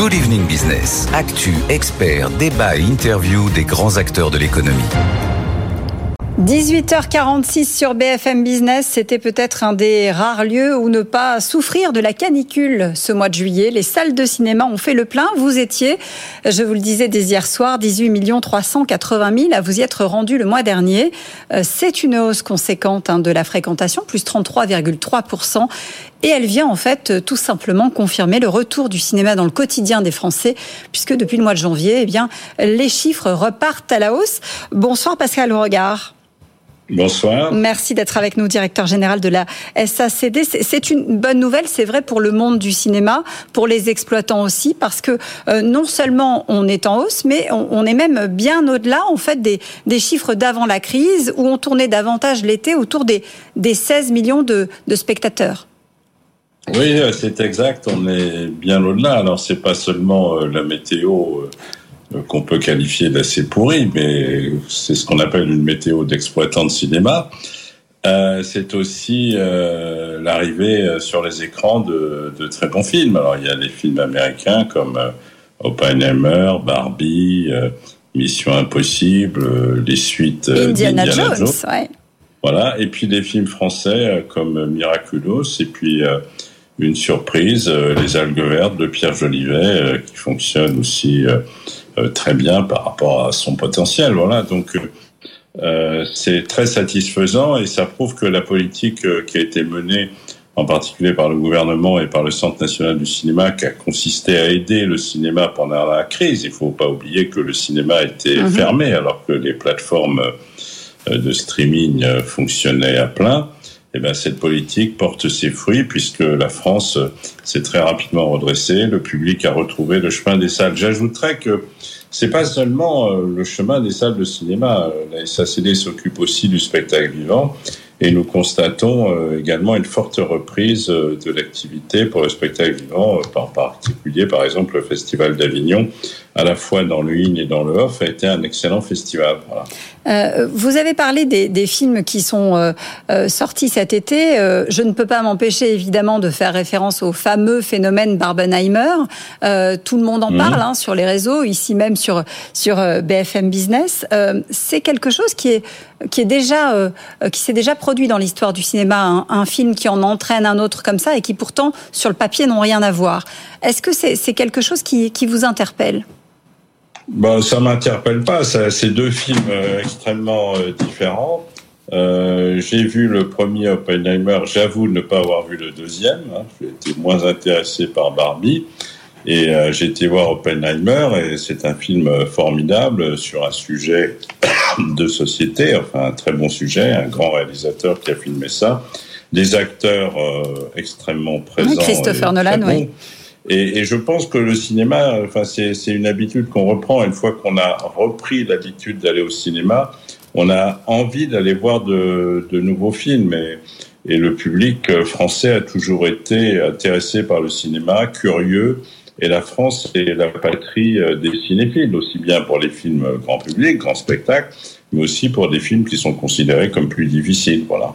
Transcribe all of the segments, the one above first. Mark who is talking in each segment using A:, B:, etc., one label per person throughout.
A: Good Evening Business. Actu, experts, débat et interview des grands acteurs de l'économie.
B: 18h46 sur BFM Business, c'était peut-être un des rares lieux où ne pas souffrir de la canicule ce mois de juillet. Les salles de cinéma ont fait le plein. Vous étiez, je vous le disais dès hier soir, 18 380 000 à vous y être rendu le mois dernier. Euh, c'est une hausse conséquente hein, de la fréquentation, plus 33,3%. Et elle vient en fait tout simplement confirmer le retour du cinéma dans le quotidien des Français, puisque depuis le mois de janvier, eh bien, les chiffres repartent à la hausse. Bonsoir Pascal Regard.
C: Bonsoir.
B: Merci d'être avec nous, directeur général de la SACD. C'est une bonne nouvelle, c'est vrai pour le monde du cinéma, pour les exploitants aussi, parce que euh, non seulement on est en hausse, mais on, est même bien au-delà, en fait, des, chiffres d'avant la crise, où on tournait davantage l'été autour des, des 16 millions de, de spectateurs.
C: Oui, c'est exact. On est bien au-delà. Alors, c'est pas seulement euh, la météo euh, euh, qu'on peut qualifier d'assez pourri, mais c'est ce qu'on appelle une météo d'exploitant de cinéma. Euh, c'est aussi euh, l'arrivée euh, sur les écrans de, de, très bons films. Alors il y a des films américains comme euh, Oppenheimer, Barbie, Mission Impossible, les suites
B: Indiana, Indiana Jones. Ouais.
C: Voilà, et puis des films français comme Miraculous, et puis une surprise, Les algues vertes de Pierre Jolivet, qui fonctionne aussi euh, très bien par rapport à son potentiel. Voilà, donc euh, c'est très satisfaisant et ça prouve que la politique euh, qui a été menée en particulier par le gouvernement et par le Centre national du cinéma, qui a consisté à aider le cinéma pendant la crise. Il ne faut pas oublier que le cinéma était mhm. fermé alors que les plateformes de streaming fonctionnaient à plein. Eh ben, cette politique porte ses fruits puisque la France s'est très rapidement redressée, le public a retrouvé le chemin des salles. J'ajouterais que c'est pas seulement euh, le chemin des salles de cinéma. La SACD s'occupe aussi du spectacle vivant et nous constatons euh, également une forte reprise euh, de l'activité pour le spectacle vivant, en particulier par exemple le Festival d'Avignon, à la fois dans le in et dans le off, a été un excellent festival. Voilà.
B: Euh, vous avez parlé des, films qui sont euh, euh, sortis cet été. je ne peux pas m'empêcher évidemment de faire référence au fameux phénomène Barbenheimer. tout le monde en mhm. parle hein, sur les réseaux, ici même sur sur BFM Business. C'est quelque chose qui est qui est déjà qui s'est déjà produit dans l'histoire du cinéma. Un, film qui en entraîne un autre comme ça et qui pourtant sur le papier n'ont rien à voir. Est-ce que c'est quelque chose qui, qui vous interpelle?
C: Bon, ça m'interpelle pas. C'est deux films euh, extrêmement euh, différents. Euh, j'ai vu le premier Oppenheimer. J'avoue ne pas avoir vu le deuxième. Hein. J'ai été moins intéressé par Barbie. Et euh, j'ai été voir Oppenheimer et c'est un film formidable sur un sujet de société, enfin un très bon sujet, un grand réalisateur qui a filmé ça, des acteurs extrêmement présents.
B: Christopher Nolan, oui.
C: Et, je pense que le cinéma, enfin, c'est une habitude qu'on reprend. Une fois qu'on a repris l'habitude d'aller au cinéma, on a envie d'aller voir de, de, nouveaux films. Et, et, le public français a toujours été intéressé par le cinéma, curieux. Et la France est la patrie des cinéphiles, aussi bien pour les films grand public, grand spectacle, mais aussi pour des films qui sont considérés comme plus difficiles. Voilà.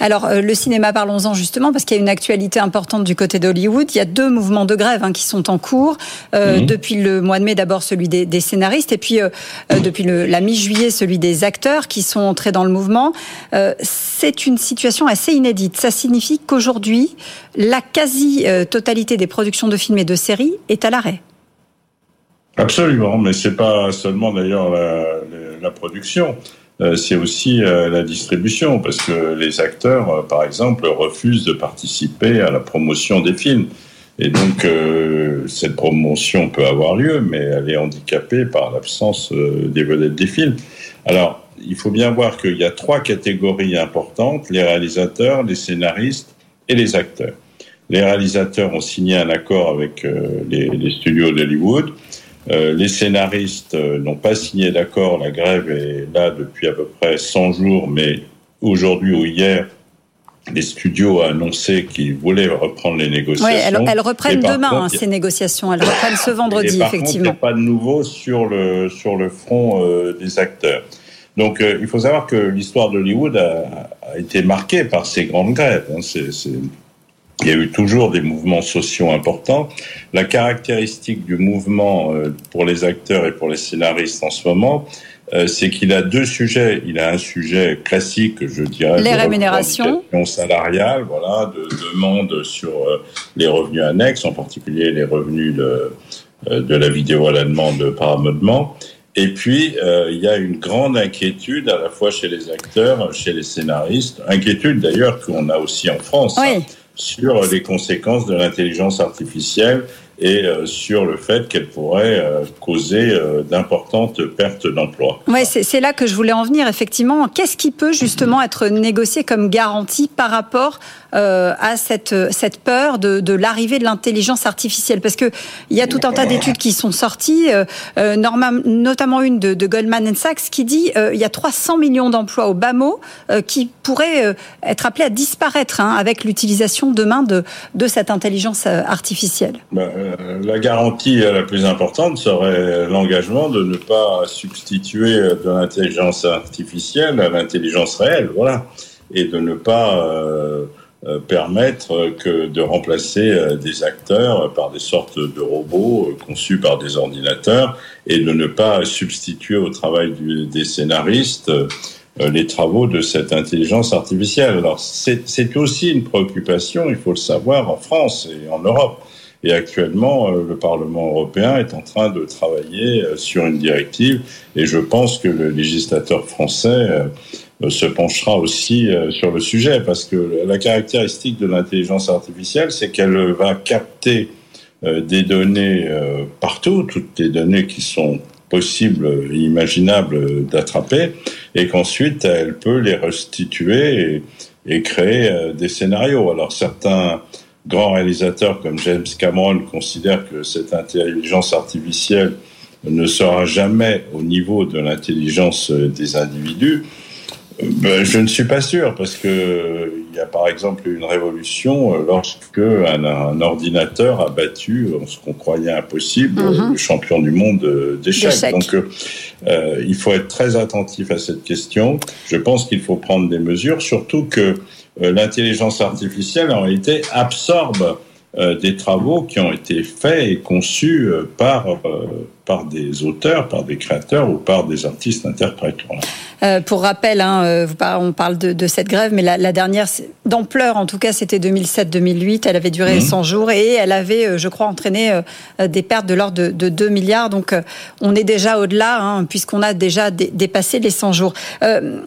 B: Alors, euh, le cinéma, parlons-en justement, parce qu'il y a une actualité importante du côté d'Hollywood. Il y a deux mouvements de grève hein, qui sont en cours. Euh. Depuis le mois de mai, d'abord celui des, scénaristes, et puis euh, depuis la mi-juillet, celui des acteurs qui sont entrés dans le mouvement. C'est une situation assez inédite. Ça signifie qu'aujourd'hui, la quasi-totalité des productions de films et de séries est à l'arrêt.
C: Absolument, mais c'est pas seulement d'ailleurs la, production. Euh, c'est aussi euh, la distribution, parce que les acteurs, euh, par exemple, refusent de participer à la promotion des films. Et donc, cette promotion peut avoir lieu, mais elle est handicapée par l'absence des vedettes des films. Alors, il faut bien voir qu'il y a trois catégories importantes, les réalisateurs, les scénaristes et les acteurs. Les réalisateurs ont signé un accord avec les, les studios d'Hollywood. Euh, les scénaristes euh, n'ont pas signé d'accord. La grève est là depuis à peu près 100 jours, mais aujourd'hui ou hier, les studios ont annoncé qu'ils voulaient reprendre les négociations. Oui,
B: elles, reprennent demain hein, ces négociations. Elles reprennent ce vendredi,
C: et par
B: effectivement.
C: il n'y a pas de nouveau sur le, sur le front euh, des acteurs. Donc, il faut savoir que l'histoire d'Hollywood a, a, été marquée par ces grandes grèves. Hein. C'est il y a eu toujours des mouvements sociaux importants. La caractéristique du mouvement euh, pour les acteurs et pour les scénaristes en ce moment, euh, c'est qu'il a deux sujets. Il a un sujet classique, je dirais,
B: les rémunérations
C: salariales, voilà, de demande sur euh, les revenus annexes, en particulier les revenus de, de la vidéo à la demande par amendement. Et puis, il y a une grande inquiétude à la fois chez les acteurs, chez les scénaristes, inquiétude d'ailleurs qu'on a aussi en France.
B: Oui
C: sur les conséquences de l'intelligence artificielle et euh, sur le fait qu'elle pourrait euh, causer euh, d'importantes pertes d'emplois.
B: Oui, c'est là que je voulais en venir, effectivement. Qu'est-ce qui peut justement être négocié comme garantie par rapport à cette, cette peur de, l'arrivée de l'intelligence artificielle? Parce qu'il y a tout un tas d'études qui sont sorties, notamment une de, de, Goldman Sachs qui dit il y a 300 millions d'emplois au bas mot qui pourraient être appelés à disparaître hein, avec l'utilisation demain de, de cette intelligence artificielle.
C: Euh, la garantie la plus importante serait l'engagement de ne pas substituer de l'intelligence artificielle à l'intelligence réelle, voilà, et de ne pas euh, euh, permettre que de remplacer des acteurs par des sortes de robots conçus par des ordinateurs et de ne pas substituer au travail des scénaristes les travaux de cette intelligence artificielle. Alors c'est aussi une préoccupation, il faut le savoir, en France et en Europe. Et actuellement, euh, le Parlement européen est en train de travailler euh, sur une directive et je pense que le législateur français euh, se penchera aussi sur le sujet parce que la caractéristique de l'intelligence artificielle, c'est qu'elle va capter des données partout, toutes les données qui sont possibles imaginables d'attraper, et qu'ensuite elle peut les restituer et, et créer des scénarios. Alors certains grands réalisateurs comme James Cameron considèrent que cette intelligence artificielle ne sera jamais au niveau de l'intelligence des individus. Ben, je ne suis pas sûr parce que il y a par exemple une révolution lorsque un, ordinateur a battu ce qu'on croyait impossible mhm. le champion du monde d'échecs. Donc euh, il faut être très attentif à cette question. Je pense qu'il faut prendre des mesures, surtout que euh, l'intelligence artificielle, en réalité, absorbe euh, des travaux qui ont été faits et conçus euh, par, par des auteurs, par des créateurs ou par des artistes interprètes.
B: Euh, pour rappel, hein, euh, on parle de, cette grève, mais la, dernière d'ampleur, en tout cas, c'était 2007-2008. Elle avait duré 100 mhm. jours et elle avait, euh, je crois, entraîné des pertes de l'ordre de, 2 milliards. Donc, on est déjà au-delà, hein, puisqu'on a déjà dépassé les 100 jours.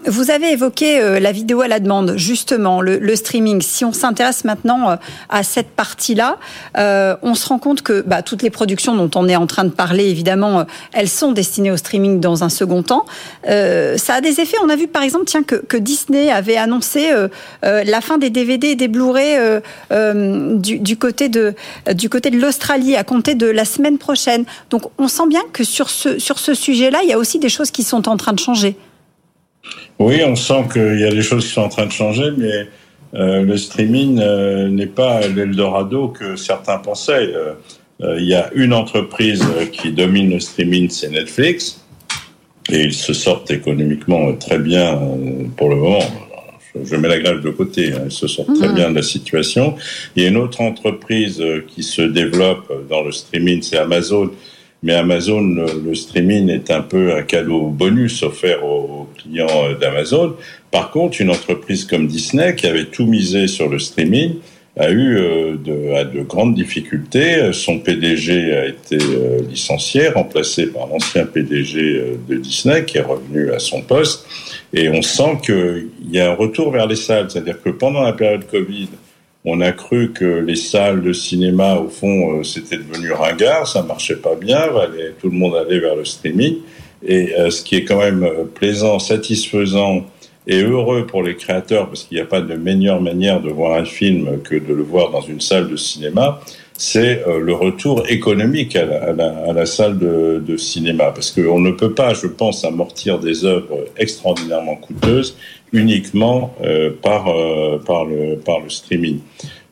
B: vous avez évoqué la vidéo à la demande, justement, le, streaming. Si on s'intéresse maintenant à cette partie-là, on se rend compte que bah, toutes les productions dont on est en train de parler, évidemment, elles sont destinées au streaming dans un second temps. ça des effets. On a vu par exemple tiens, que, Disney avait annoncé euh, euh, la fin des DVD et des Blu-ray euh, du, côté de, de l'Australie à compter de la semaine prochaine. Donc on sent bien que sur ce, sur ce sujet-là, il y a aussi des choses qui sont en train de changer.
C: Oui, on sent qu'il y a des choses qui sont en train de changer, mais le streaming n'est pas l'Eldorado que certains pensaient. il y a une entreprise qui domine le streaming, c'est Netflix et ils se sortent économiquement très bien euh, pour le moment. Je mets la grève de côté, hein, ils se sortent très bien de la situation. Il y a une autre entreprise euh, qui se développe dans le streaming, c'est Amazon. Mais Amazon, le streaming est un peu un cadeau bonus offert aux clients euh, d'Amazon. Par contre, une entreprise comme Disney, qui avait tout misé sur le streaming, a eu euh, de, de, grandes difficultés. Son PDG a été euh, licencié, remplacé par l'ancien PDG euh, de Disney qui est revenu à son poste. Et on sent qu'il y a un retour vers les salles. C'est-à-dire que pendant la période Covid, on a cru que les salles de cinéma, au fond, c'était devenu ringard, ça marchait pas bien, tout le monde allait vers le streaming. Et ce qui est quand même plaisant, satisfaisant, et heureux pour les créateurs, parce qu'il n'y a pas de meilleure manière de voir un film que de le voir dans une salle de cinéma, c'est euh, le retour économique à la, salle de, cinéma. Parce qu'on ne peut pas, je pense, amortir des œuvres extraordinairement coûteuses uniquement euh, par, euh, par, le, streaming.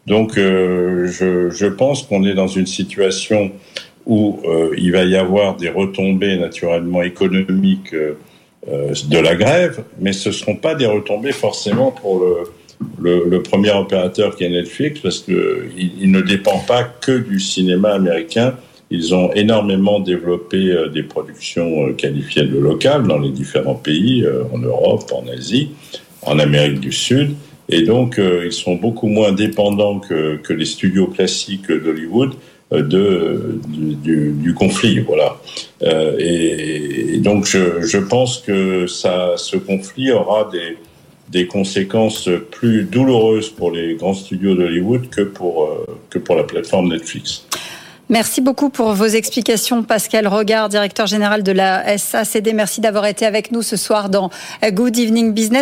C: Donc je, pense qu'on est dans une situation où il va y avoir des retombées naturellement économiques de la grève, mais ce ne seront pas des retombées forcément pour le, le, premier opérateur qui est Netflix parce qu'il il ne dépend pas que du cinéma américain. Ils ont énormément développé euh, des productions euh, qualifiées de locales dans les différents pays, euh, en Europe, en Asie, en Amérique du Sud. Et donc, ils sont beaucoup moins dépendants que, que les studios classiques d'Hollywood de, du, du, conflit. Voilà. Et, et, donc, je, pense que ça, ce conflit aura des, conséquences plus douloureuses pour les grands studios d'Hollywood que pour, que pour la plateforme Netflix.
B: Merci beaucoup pour vos explications, Pascal Regard, directeur général de la SACD. Merci d'avoir été avec nous ce soir dans Good Evening Business.